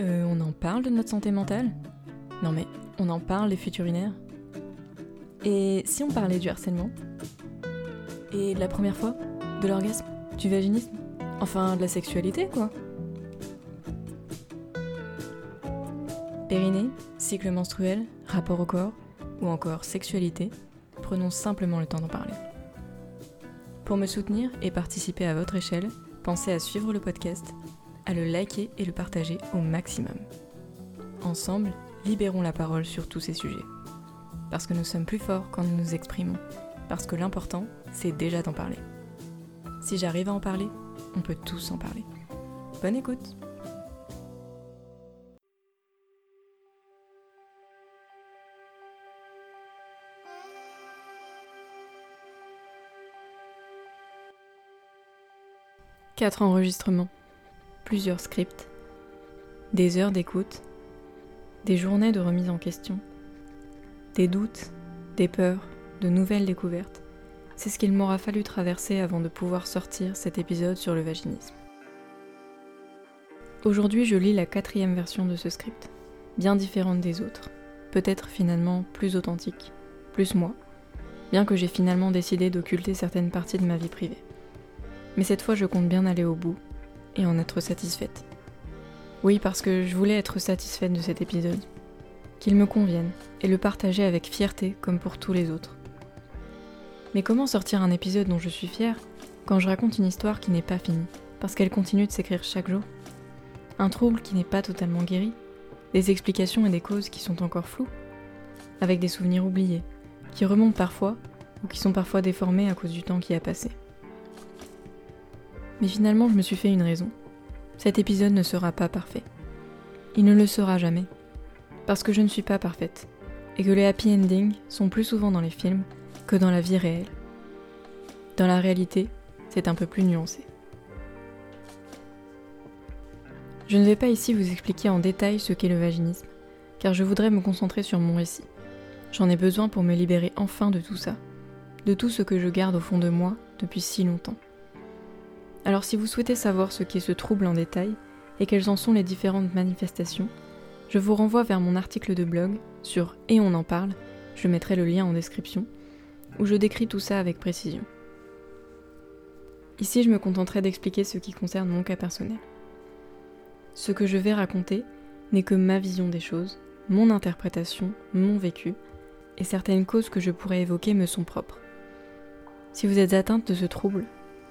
Euh, on en parle de notre santé mentale? Non mais, on en parle des fuites urinaires? Et si on parlait du harcèlement? Et de la première fois? De l'orgasme? Du vaginisme? Enfin, de la sexualité, quoi? Périnée, cycle menstruel, rapport au corps, ou encore sexualité, prenons simplement le temps d'en parler. Pour me soutenir et participer à votre échelle, pensez à suivre le podcast à le liker et le partager au maximum. Ensemble, libérons la parole sur tous ces sujets. Parce que nous sommes plus forts quand nous nous exprimons. Parce que l'important, c'est déjà d'en parler. Si j'arrive à en parler, on peut tous en parler. Bonne écoute Quatre enregistrements plusieurs scripts, des heures d'écoute, des journées de remise en question, des doutes, des peurs, de nouvelles découvertes. C'est ce qu'il m'aura fallu traverser avant de pouvoir sortir cet épisode sur le vaginisme. Aujourd'hui, je lis la quatrième version de ce script, bien différente des autres, peut-être finalement plus authentique, plus moi, bien que j'ai finalement décidé d'occulter certaines parties de ma vie privée. Mais cette fois, je compte bien aller au bout et en être satisfaite. Oui, parce que je voulais être satisfaite de cet épisode, qu'il me convienne, et le partager avec fierté comme pour tous les autres. Mais comment sortir un épisode dont je suis fière quand je raconte une histoire qui n'est pas finie, parce qu'elle continue de s'écrire chaque jour? Un trouble qui n'est pas totalement guéri Des explications et des causes qui sont encore floues Avec des souvenirs oubliés, qui remontent parfois, ou qui sont parfois déformés à cause du temps qui a passé. Mais finalement, je me suis fait une raison. Cet épisode ne sera pas parfait. Il ne le sera jamais. Parce que je ne suis pas parfaite. Et que les happy endings sont plus souvent dans les films que dans la vie réelle. Dans la réalité, c'est un peu plus nuancé. Je ne vais pas ici vous expliquer en détail ce qu'est le vaginisme, car je voudrais me concentrer sur mon récit. J'en ai besoin pour me libérer enfin de tout ça, de tout ce que je garde au fond de moi depuis si longtemps. Alors si vous souhaitez savoir ce qu'est ce trouble en détail et quelles en sont les différentes manifestations, je vous renvoie vers mon article de blog sur Et on en parle, je mettrai le lien en description, où je décris tout ça avec précision. Ici, je me contenterai d'expliquer ce qui concerne mon cas personnel. Ce que je vais raconter n'est que ma vision des choses, mon interprétation, mon vécu, et certaines causes que je pourrais évoquer me sont propres. Si vous êtes atteinte de ce trouble,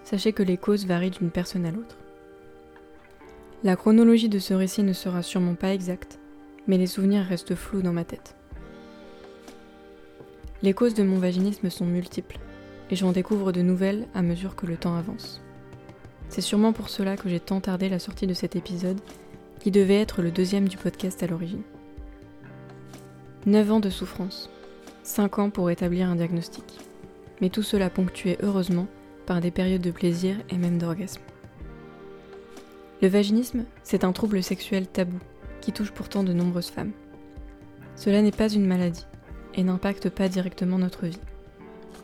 sachez que les causes varient d'une personne à l'autre. La chronologie de ce récit ne sera sûrement pas exacte, mais les souvenirs restent flous dans ma tête. Les causes de mon vaginisme sont multiples, et j'en découvre de nouvelles à mesure que le temps avance. C'est sûrement pour cela que j'ai tant tardé la sortie de cet épisode, qui devait être le deuxième du podcast à l'origine. 9 ans de souffrance, 5 ans pour établir un diagnostic, mais tout cela ponctué heureusement par des périodes de plaisir et même d'orgasme. Le vaginisme, c'est un trouble sexuel tabou qui touche pourtant de nombreuses femmes. Cela n'est pas une maladie et n'impacte pas directement notre vie,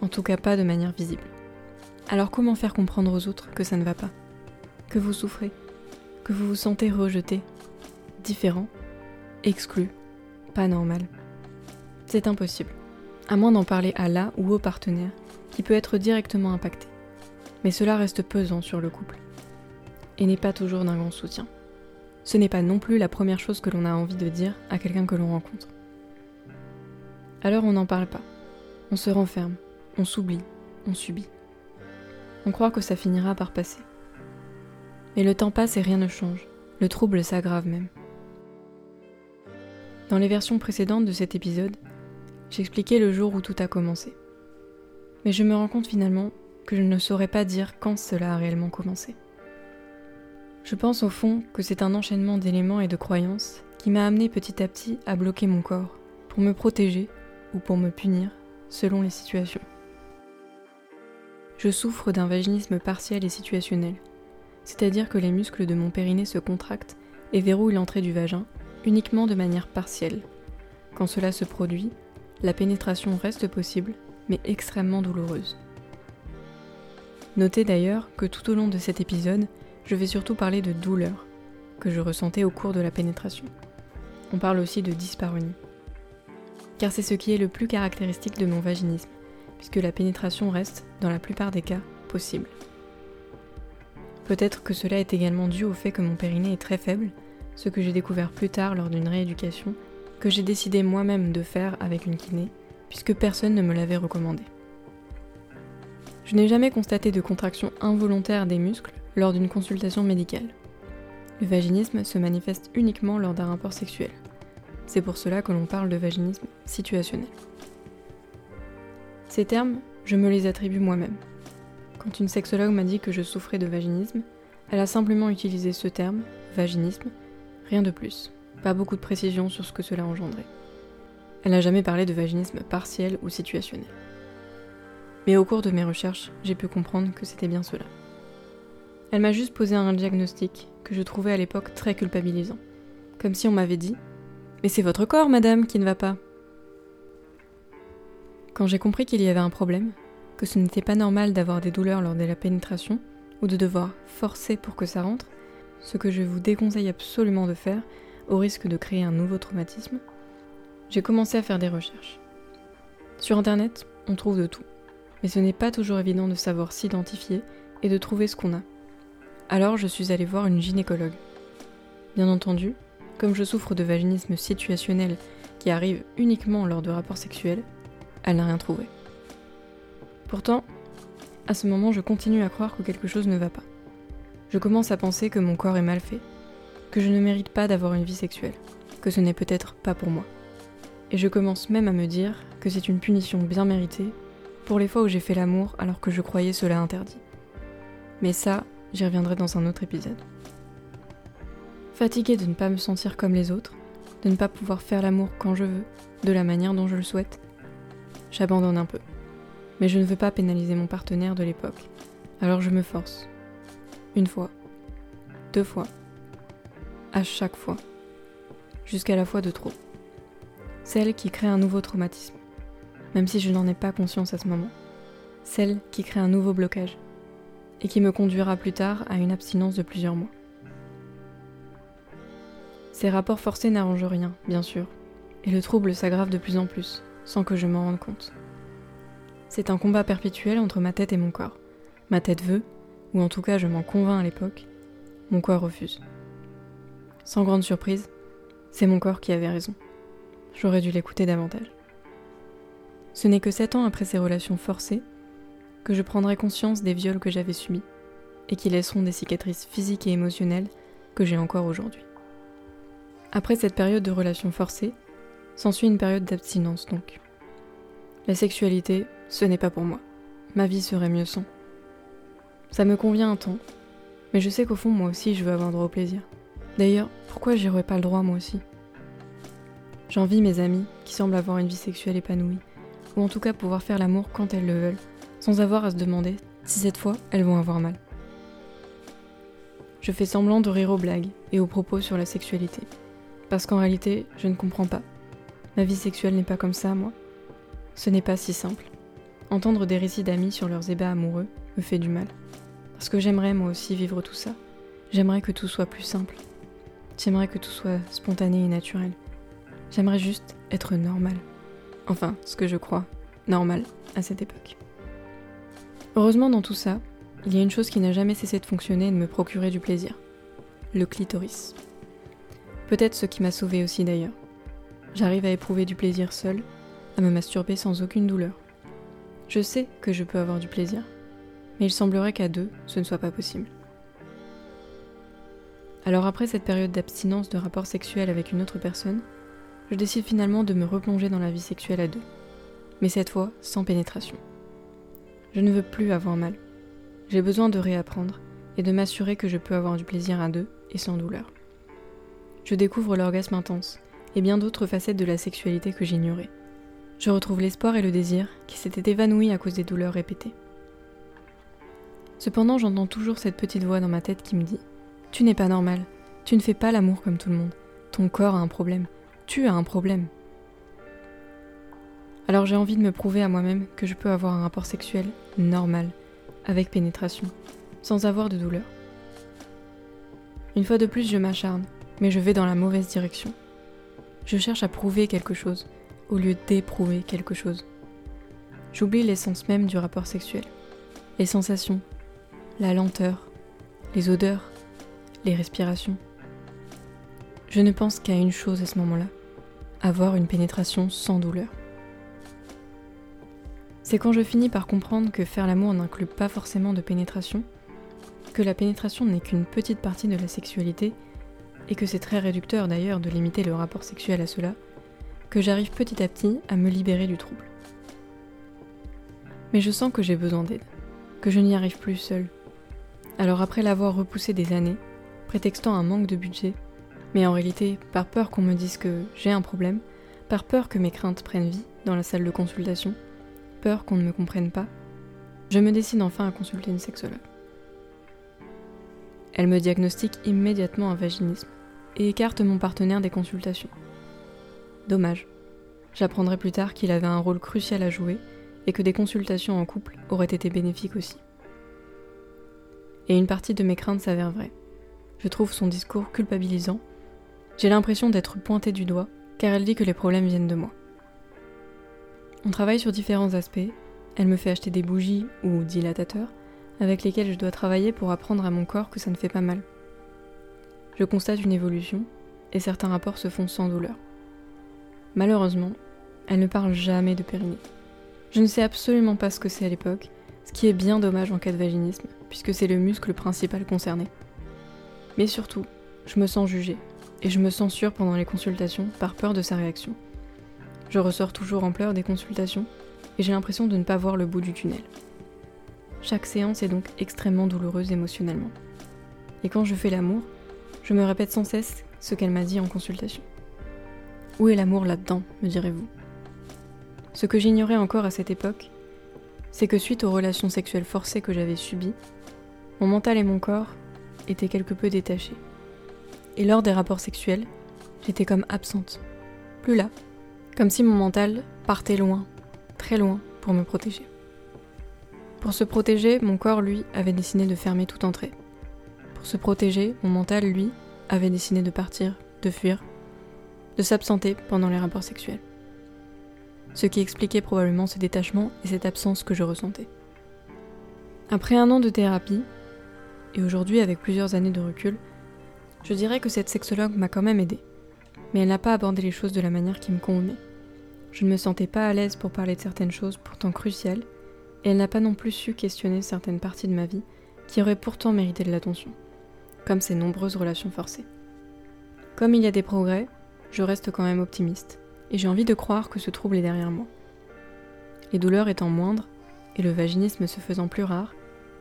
en tout cas pas de manière visible. Alors comment faire comprendre aux autres que ça ne va pas? Que vous souffrez? Que vous vous sentez rejeté? Différent? Exclu? Pas normal. C'est impossible, à moins d'en parler à la ou au partenaire qui peut être directement impacté mais cela reste pesant sur le couple, et n'est pas toujours d'un grand soutien. Ce n'est pas non plus la première chose que l'on a envie de dire à quelqu'un que l'on rencontre. Alors on n'en parle pas, on se renferme, on s'oublie, on subit. On croit que ça finira par passer. Mais le temps passe et rien ne change, le trouble s'aggrave même. Dans les versions précédentes de cet épisode, j'expliquais le jour où tout a commencé. Mais je me rends compte finalement que je ne saurais pas dire quand cela a réellement commencé. Je pense au fond que c'est un enchaînement d'éléments et de croyances qui m'a amené petit à petit à bloquer mon corps pour me protéger ou pour me punir selon les situations. Je souffre d'un vaginisme partiel et situationnel, c'est-à-dire que les muscles de mon périnée se contractent et verrouillent l'entrée du vagin uniquement de manière partielle. Quand cela se produit, la pénétration reste possible, mais extrêmement douloureuse. Notez d'ailleurs que tout au long de cet épisode, je vais surtout parler de douleur, que je ressentais au cours de la pénétration. On parle aussi de dysparonie. Car c'est ce qui est le plus caractéristique de mon vaginisme, puisque la pénétration reste, dans la plupart des cas, possible. Peut-être que cela est également dû au fait que mon périnée est très faible, ce que j'ai découvert plus tard lors d'une rééducation, que j'ai décidé moi-même de faire avec une kiné, puisque personne ne me l'avait recommandé. Je n'ai jamais constaté de contraction involontaire des muscles lors d'une consultation médicale. Le vaginisme se manifeste uniquement lors d'un rapport sexuel. C'est pour cela que l'on parle de vaginisme situationnel. Ces termes, je me les attribue moi-même. Quand une sexologue m'a dit que je souffrais de vaginisme, elle a simplement utilisé ce terme, vaginisme, rien de plus, pas beaucoup de précision sur ce que cela engendrait. Elle n'a jamais parlé de vaginisme partiel ou situationnel. Mais au cours de mes recherches, j'ai pu comprendre que c'était bien cela. Elle m'a juste posé un diagnostic que je trouvais à l'époque très culpabilisant. Comme si on m'avait dit Mais c'est votre corps, madame, qui ne va pas. Quand j'ai compris qu'il y avait un problème, que ce n'était pas normal d'avoir des douleurs lors de la pénétration, ou de devoir forcer pour que ça rentre, ce que je vous déconseille absolument de faire, au risque de créer un nouveau traumatisme, j'ai commencé à faire des recherches. Sur Internet, on trouve de tout, mais ce n'est pas toujours évident de savoir s'identifier et de trouver ce qu'on a. Alors je suis allée voir une gynécologue. Bien entendu, comme je souffre de vaginisme situationnel qui arrive uniquement lors de rapports sexuels, elle n'a rien trouvé. Pourtant, à ce moment, je continue à croire que quelque chose ne va pas. Je commence à penser que mon corps est mal fait, que je ne mérite pas d'avoir une vie sexuelle, que ce n'est peut-être pas pour moi. Et je commence même à me dire que c'est une punition bien méritée pour les fois où j'ai fait l'amour alors que je croyais cela interdit. Mais ça, j'y reviendrai dans un autre épisode. Fatiguée de ne pas me sentir comme les autres, de ne pas pouvoir faire l'amour quand je veux, de la manière dont je le souhaite, j'abandonne un peu. Mais je ne veux pas pénaliser mon partenaire de l'époque, alors je me force. Une fois, deux fois, à chaque fois, jusqu'à la fois de trop. Celle qui crée un nouveau traumatisme, même si je n'en ai pas conscience à ce moment. Celle qui crée un nouveau blocage, et qui me conduira plus tard à une abstinence de plusieurs mois. Ces rapports forcés n'arrangent rien, bien sûr, et le trouble s'aggrave de plus en plus, sans que je m'en rende compte. C'est un combat perpétuel entre ma tête et mon corps. Ma tête veut, ou en tout cas je m'en convainc à l'époque, mon corps refuse. Sans grande surprise, c'est mon corps qui avait raison. J'aurais dû l'écouter davantage. Ce n'est que sept ans après ces relations forcées que je prendrai conscience des viols que j'avais subis et qui laisseront des cicatrices physiques et émotionnelles que j'ai encore aujourd'hui. Après cette période de relations forcées, s'ensuit une période d'abstinence donc. La sexualité, ce n'est pas pour moi. Ma vie serait mieux sans. Ça me convient un temps, mais je sais qu'au fond, moi aussi, je veux avoir droit au plaisir. D'ailleurs, pourquoi j'y aurais pas le droit moi aussi? J'envie mes amis qui semblent avoir une vie sexuelle épanouie, ou en tout cas pouvoir faire l'amour quand elles le veulent, sans avoir à se demander si cette fois elles vont avoir mal. Je fais semblant de rire aux blagues et aux propos sur la sexualité, parce qu'en réalité, je ne comprends pas. Ma vie sexuelle n'est pas comme ça, moi. Ce n'est pas si simple. Entendre des récits d'amis sur leurs ébats amoureux me fait du mal. Parce que j'aimerais moi aussi vivre tout ça. J'aimerais que tout soit plus simple. J'aimerais que tout soit spontané et naturel. J'aimerais juste être normal. Enfin, ce que je crois, normal à cette époque. Heureusement, dans tout ça, il y a une chose qui n'a jamais cessé de fonctionner et de me procurer du plaisir. Le clitoris. Peut-être ce qui m'a sauvé aussi d'ailleurs. J'arrive à éprouver du plaisir seul, à me masturber sans aucune douleur. Je sais que je peux avoir du plaisir, mais il semblerait qu'à deux, ce ne soit pas possible. Alors après cette période d'abstinence de rapport sexuel avec une autre personne, je décide finalement de me replonger dans la vie sexuelle à deux, mais cette fois sans pénétration. Je ne veux plus avoir mal. J'ai besoin de réapprendre et de m'assurer que je peux avoir du plaisir à deux et sans douleur. Je découvre l'orgasme intense et bien d'autres facettes de la sexualité que j'ignorais. Je retrouve l'espoir et le désir qui s'étaient évanouis à cause des douleurs répétées. Cependant, j'entends toujours cette petite voix dans ma tête qui me dit Tu n'es pas normal, tu ne fais pas l'amour comme tout le monde, ton corps a un problème, tu as un problème. Alors j'ai envie de me prouver à moi-même que je peux avoir un rapport sexuel normal, avec pénétration, sans avoir de douleur. Une fois de plus, je m'acharne, mais je vais dans la mauvaise direction. Je cherche à prouver quelque chose, au lieu d'éprouver quelque chose. J'oublie l'essence même du rapport sexuel. Les sensations, la lenteur, les odeurs, les respirations. Je ne pense qu'à une chose à ce moment-là, avoir une pénétration sans douleur. C'est quand je finis par comprendre que faire l'amour n'inclut pas forcément de pénétration, que la pénétration n'est qu'une petite partie de la sexualité, et que c'est très réducteur d'ailleurs de limiter le rapport sexuel à cela, que j'arrive petit à petit à me libérer du trouble. Mais je sens que j'ai besoin d'aide, que je n'y arrive plus seule. Alors après l'avoir repoussé des années, prétextant un manque de budget, mais en réalité par peur qu'on me dise que j'ai un problème, par peur que mes craintes prennent vie dans la salle de consultation, peur qu'on ne me comprenne pas, je me décide enfin à consulter une sexologue. Elle me diagnostique immédiatement un vaginisme et écarte mon partenaire des consultations. Dommage. J'apprendrai plus tard qu'il avait un rôle crucial à jouer et que des consultations en couple auraient été bénéfiques aussi. Et une partie de mes craintes s'avère vraie. Je trouve son discours culpabilisant. J'ai l'impression d'être pointée du doigt car elle dit que les problèmes viennent de moi. On travaille sur différents aspects. Elle me fait acheter des bougies ou dilatateurs avec lesquels je dois travailler pour apprendre à mon corps que ça ne fait pas mal. Je constate une évolution et certains rapports se font sans douleur. Malheureusement, elle ne parle jamais de périnée. Je ne sais absolument pas ce que c'est à l'époque, ce qui est bien dommage en cas de vaginisme, puisque c'est le muscle principal concerné. Mais surtout, je me sens jugée, et je me censure pendant les consultations par peur de sa réaction. Je ressors toujours en pleurs des consultations, et j'ai l'impression de ne pas voir le bout du tunnel. Chaque séance est donc extrêmement douloureuse émotionnellement. Et quand je fais l'amour, je me répète sans cesse ce qu'elle m'a dit en consultation. Où est l'amour là-dedans, me direz-vous? Ce que j'ignorais encore à cette époque, c'est que suite aux relations sexuelles forcées que j'avais subies, mon mental et mon corps étaient quelque peu détachés. Et lors des rapports sexuels, j'étais comme absente, plus là, comme si mon mental partait loin, très loin, pour me protéger. Pour se protéger, mon corps, lui, avait décidé de fermer toute entrée. Pour se protéger, mon mental, lui, avait décidé de partir, de fuir, de s'absenter pendant les rapports sexuels. Ce qui expliquait probablement ce détachement et cette absence que je ressentais. Après un an de thérapie, et aujourd'hui avec plusieurs années de recul, je dirais que cette sexologue m'a quand même aidé. Mais elle n'a pas abordé les choses de la manière qui me convenait. Je ne me sentais pas à l'aise pour parler de certaines choses pourtant cruciales et elle n'a pas non plus su questionner certaines parties de ma vie qui auraient pourtant mérité de l'attention, comme ces nombreuses relations forcées. Comme il y a des progrès, je reste quand même optimiste, et j'ai envie de croire que ce trouble est derrière moi. Les douleurs étant moindres, et le vaginisme se faisant plus rare,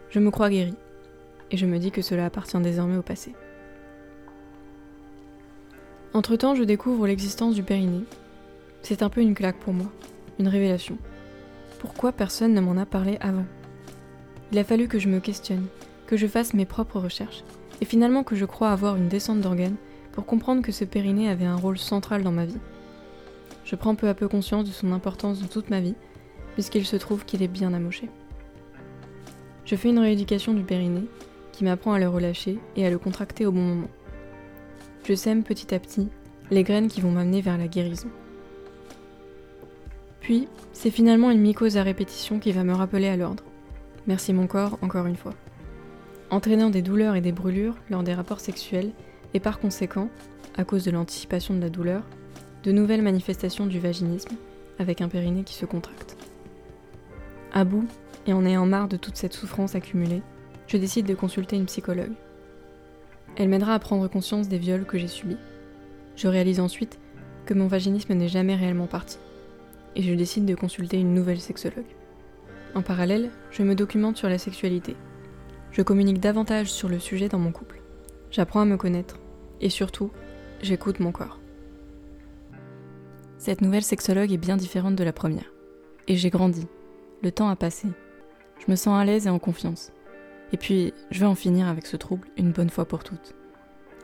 je me crois guérie, et je me dis que cela appartient désormais au passé. Entre-temps, je découvre l'existence du périnée. C'est un peu une claque pour moi, une révélation. Pourquoi personne ne m'en a parlé avant? Il a fallu que je me questionne, que je fasse mes propres recherches, et finalement que je crois avoir une descente d'organes pour comprendre que ce périnée avait un rôle central dans ma vie. Je prends peu à peu conscience de son importance dans toute ma vie, puisqu'il se trouve qu'il est bien amoché. Je fais une rééducation du périnée, qui m'apprend à le relâcher et à le contracter au bon moment. Je sème petit à petit les graines qui vont m'amener vers la guérison. Puis, c'est finalement une mycose à répétition qui va me rappeler à l'ordre. Merci mon corps, encore une fois. Entraînant des douleurs et des brûlures lors des rapports sexuels, et par conséquent, à cause de l'anticipation de la douleur, de nouvelles manifestations du vaginisme, avec un périnée qui se contracte. À bout, et en ayant marre de toute cette souffrance accumulée, je décide de consulter une psychologue. Elle m'aidera à prendre conscience des viols que j'ai subis. Je réalise ensuite que mon vaginisme n'est jamais réellement parti et je décide de consulter une nouvelle sexologue. En parallèle, je me documente sur la sexualité. Je communique davantage sur le sujet dans mon couple. J'apprends à me connaître et surtout, j'écoute mon corps. Cette nouvelle sexologue est bien différente de la première. Et j'ai grandi. Le temps a passé. Je me sens à l'aise et en confiance. Et puis, je veux en finir avec ce trouble une bonne fois pour toutes.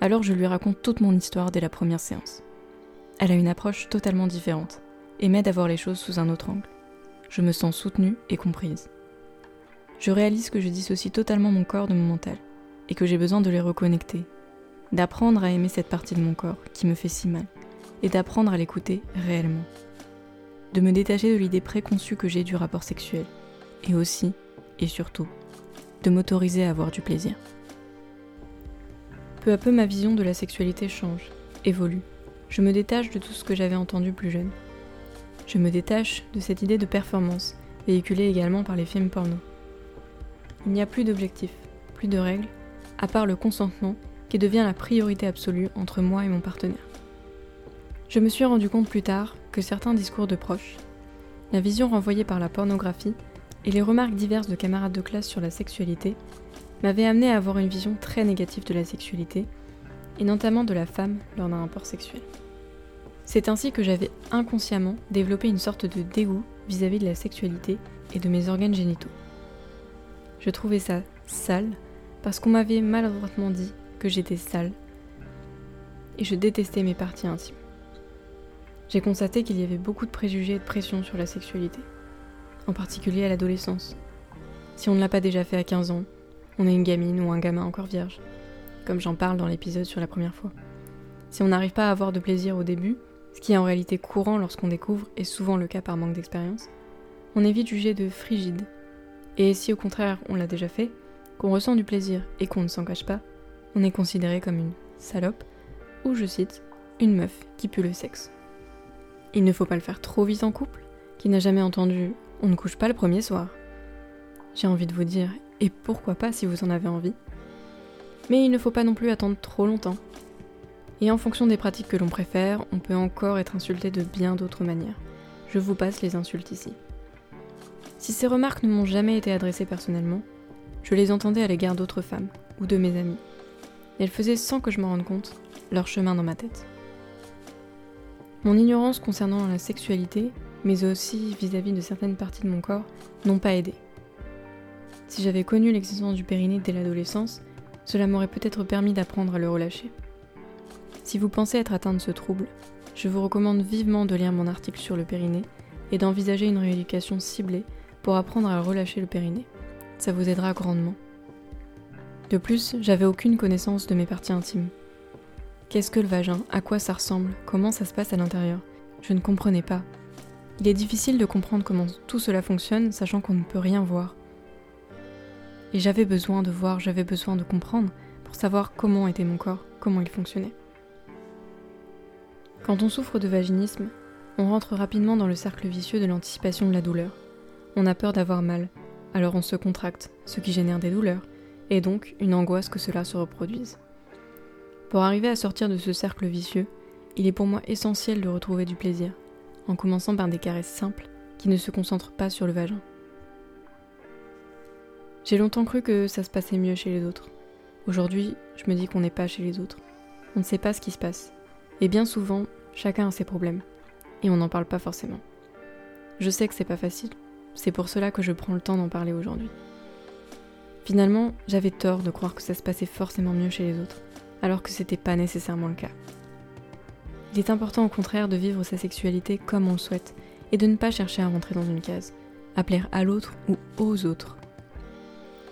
Alors je lui raconte toute mon histoire dès la première séance. Elle a une approche totalement différente et m'aide à voir les choses sous un autre angle. Je me sens soutenue et comprise. Je réalise que je dissocie totalement mon corps de mon mental et que j'ai besoin de les reconnecter. d'apprendre à aimer cette partie de mon corps qui me fait si mal, et d'apprendre à l'écouter réellement. De me détacher de l'idée préconçue que j'ai du rapport sexuel, et aussi, et surtout, de m'autoriser à avoir du plaisir. Peu à peu, ma vision de la sexualité change, évolue. Je me détache de tout ce que j'avais entendu plus jeune. Je me détache de cette idée de performance, véhiculée également par les films porno. Il n'y a plus d'objectifs, plus de règles, à part le consentement qui devient la priorité absolue entre moi et mon partenaire. Je me suis rendu compte plus tard que certains discours de proches, la vision renvoyée par la pornographie et les remarques diverses de camarades de classe sur la sexualité m'avaient amené à avoir une vision très négative de la sexualité, et notamment de la femme lors d'un rapport sexuel. C'est ainsi que j'avais inconsciemment développé une sorte de dégoût vis-à-vis -vis de la sexualité et de mes organes génitaux. Je trouvais ça sale parce qu'on m'avait maladroitement dit que j'étais sale et je détestais mes parties intimes. J'ai constaté qu'il y avait beaucoup de préjugés et de pression sur la sexualité, en particulier à l'adolescence. Si on ne l'a pas déjà fait à 15 ans, on est une gamine ou un gamin encore vierge, comme j'en parle dans l'épisode sur la première fois. Si on n'arrive pas à avoir de plaisir au début, ce qui est en réalité courant lorsqu'on découvre et souvent le cas par manque d'expérience, on est vite jugé de frigide. Et si au contraire on l'a déjà fait, qu'on ressent du plaisir et qu'on ne s'en cache pas, on est considéré comme une salope ou, je cite, une meuf qui pue le sexe. Il ne faut pas le faire trop vite en couple, qui n'a jamais entendu on ne couche pas le premier soir. J'ai envie de vous dire, et pourquoi pas si vous en avez envie. Mais il ne faut pas non plus attendre trop longtemps. Et en fonction des pratiques que l'on préfère, on peut encore être insulté de bien d'autres manières. Je vous passe les insultes ici. Si ces remarques ne m'ont jamais été adressées personnellement, je les entendais à l'égard d'autres femmes ou de mes amis elles faisaient sans que je m'en rende compte leur chemin dans ma tête. Mon ignorance concernant la sexualité, mais aussi vis-à-vis de certaines parties de mon corps, n'ont pas aidé. Si j'avais connu l'existence du périnée dès l'adolescence, cela m'aurait peut-être permis d'apprendre à le relâcher. Si vous pensez être atteint de ce trouble, je vous recommande vivement de lire mon article sur le périnée et d'envisager une rééducation ciblée pour apprendre à relâcher le périnée. Ça vous aidera grandement. De plus, j'avais aucune connaissance de mes parties intimes. Qu'est-ce que le vagin? À quoi ça ressemble? Comment ça se passe à l'intérieur? Je ne comprenais pas. Il est difficile de comprendre comment tout cela fonctionne, sachant qu'on ne peut rien voir. Et j'avais besoin de voir, j'avais besoin de comprendre pour savoir comment était mon corps, comment il fonctionnait. Quand on souffre de vaginisme, on rentre rapidement dans le cercle vicieux de l'anticipation de la douleur. On a peur d'avoir mal, alors on se contracte, ce qui génère des douleurs, et donc une angoisse que cela se reproduise. Pour arriver à sortir de ce cercle vicieux, il est pour moi essentiel de retrouver du plaisir, en commençant par des caresses simples qui ne se concentrent pas sur le vagin. J'ai longtemps cru que ça se passait mieux chez les autres. Aujourd'hui, je me dis qu'on n'est pas chez les autres. On ne sait pas ce qui se passe. Et bien souvent, chacun a ses problèmes. Et on n'en parle pas forcément. Je sais que c'est pas facile. C'est pour cela que je prends le temps d'en parler aujourd'hui. Finalement, j'avais tort de croire que ça se passait forcément mieux chez les autres, alors que c'était pas nécessairement le cas. Il est important au contraire de vivre sa sexualité comme on le souhaite, et de ne pas chercher à rentrer dans une case, à plaire à l'autre ou aux autres.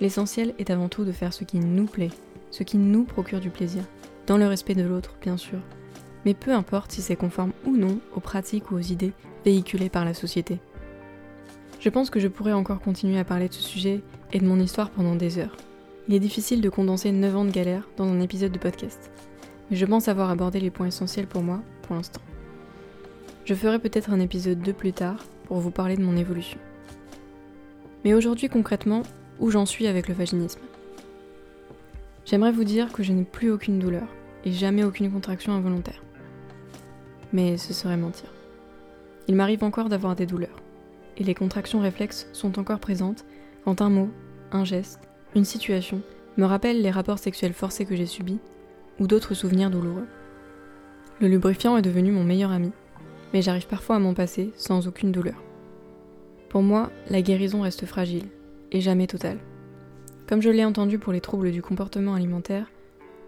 L'essentiel est avant tout de faire ce qui nous plaît, ce qui nous procure du plaisir, dans le respect de l'autre, bien sûr, mais peu importe si c'est conforme ou non aux pratiques ou aux idées véhiculées par la société. Je pense que je pourrais encore continuer à parler de ce sujet et de mon histoire pendant des heures. Il est difficile de condenser 9 ans de galère dans un épisode de podcast, mais je pense avoir abordé les points essentiels pour moi pour l'instant. Je ferai peut-être un épisode 2 plus tard pour vous parler de mon évolution. Mais aujourd'hui concrètement, où j'en suis avec le vaginisme? J'aimerais vous dire que je n'ai plus aucune douleur et jamais aucune contraction involontaire. Mais ce serait mentir. Il m'arrive encore d'avoir des douleurs et les contractions réflexes sont encore présentes quand un mot, un geste, une situation me rappelle les rapports sexuels forcés que j'ai subis ou d'autres souvenirs douloureux. Le lubrifiant est devenu mon meilleur ami, mais j'arrive parfois à m'en passer sans aucune douleur. Pour moi, la guérison reste fragile et jamais totale. Comme je l'ai entendu pour les troubles du comportement alimentaire,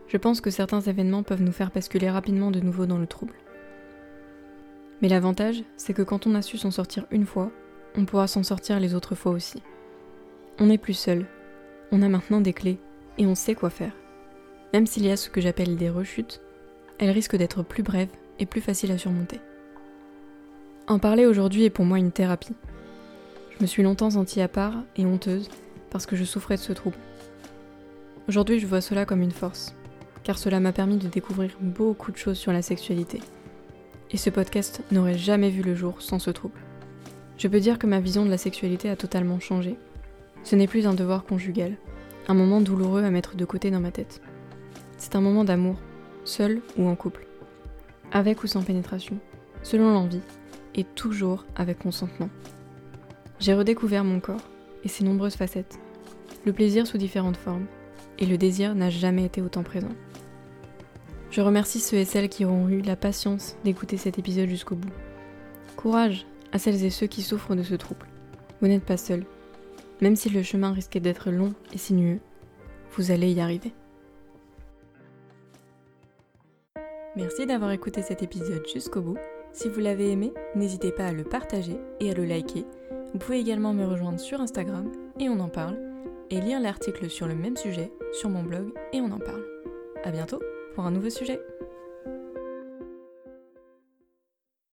je pense que certains événements peuvent nous faire basculer rapidement de nouveau dans le trouble. Mais l'avantage, c'est que quand on a su s'en sortir une fois, on pourra s'en sortir les autres fois aussi. On n'est plus seul, on a maintenant des clés et on sait quoi faire. Même s'il y a ce que j'appelle des rechutes, elles risquent d'être plus brèves et plus faciles à surmonter. En parler aujourd'hui est pour moi une thérapie. Je me suis longtemps sentie à part et honteuse parce que je souffrais de ce trouble. Aujourd'hui, je vois cela comme une force, car cela m'a permis de découvrir beaucoup de choses sur la sexualité. Et ce podcast n'aurait jamais vu le jour sans ce trouble. Je peux dire que ma vision de la sexualité a totalement changé. Ce n'est plus un devoir conjugal, un moment douloureux à mettre de côté dans ma tête. C'est un moment d'amour, seul ou en couple, avec ou sans pénétration, selon l'envie, et toujours avec consentement. J'ai redécouvert mon corps et ses nombreuses facettes, le plaisir sous différentes formes, et le désir n'a jamais été autant présent. Je remercie ceux et celles qui auront eu la patience d'écouter cet épisode jusqu'au bout. Courage à celles et ceux qui souffrent de ce trouble. Vous n'êtes pas seuls. Même si le chemin risquait d'être long et sinueux, vous allez y arriver. Merci d'avoir écouté cet épisode jusqu'au bout. Si vous l'avez aimé, n'hésitez pas à le partager et à le liker. Vous pouvez également me rejoindre sur Instagram et on en parle, et lire l'article sur le même sujet sur mon blog et on en parle. A bientôt pour un nouveau sujet.